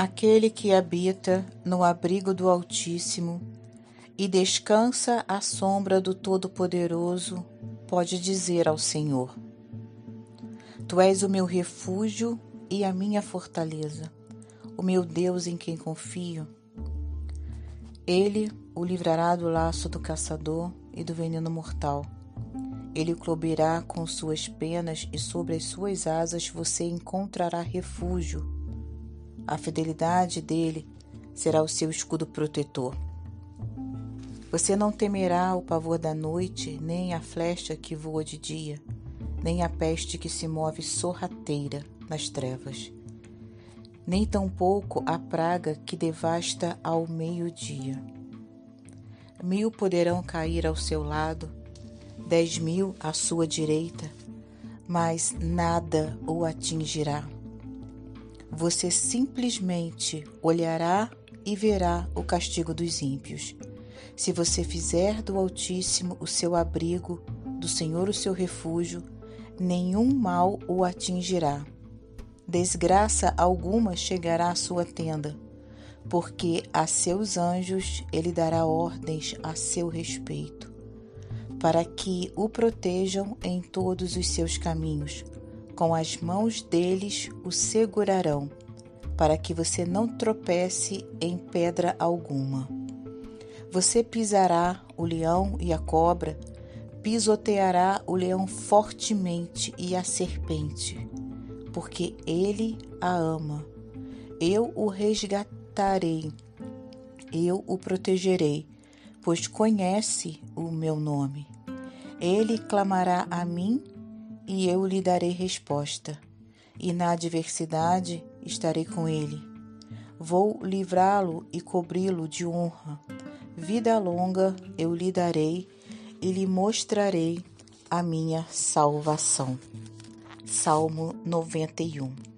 Aquele que habita no abrigo do Altíssimo e descansa à sombra do Todo-Poderoso, pode dizer ao Senhor: Tu és o meu refúgio e a minha fortaleza, o meu Deus em quem confio. Ele o livrará do laço do caçador e do veneno mortal. Ele o cobrirá com suas penas e sobre as suas asas você encontrará refúgio. A fidelidade dele será o seu escudo protetor. Você não temerá o pavor da noite, nem a flecha que voa de dia, nem a peste que se move sorrateira nas trevas, nem tampouco a praga que devasta ao meio-dia. Mil poderão cair ao seu lado, dez mil à sua direita, mas nada o atingirá. Você simplesmente olhará e verá o castigo dos ímpios. Se você fizer do Altíssimo o seu abrigo, do Senhor o seu refúgio, nenhum mal o atingirá. Desgraça alguma chegará à sua tenda, porque a seus anjos ele dará ordens a seu respeito, para que o protejam em todos os seus caminhos com as mãos deles o segurarão, para que você não tropece em pedra alguma. Você pisará o leão e a cobra, pisoteará o leão fortemente e a serpente, porque ele a ama. Eu o resgatarei, eu o protegerei, pois conhece o meu nome. Ele clamará a mim e eu lhe darei resposta, e na adversidade estarei com ele. Vou livrá-lo e cobri-lo de honra. Vida longa eu lhe darei e lhe mostrarei a minha salvação. Salmo 91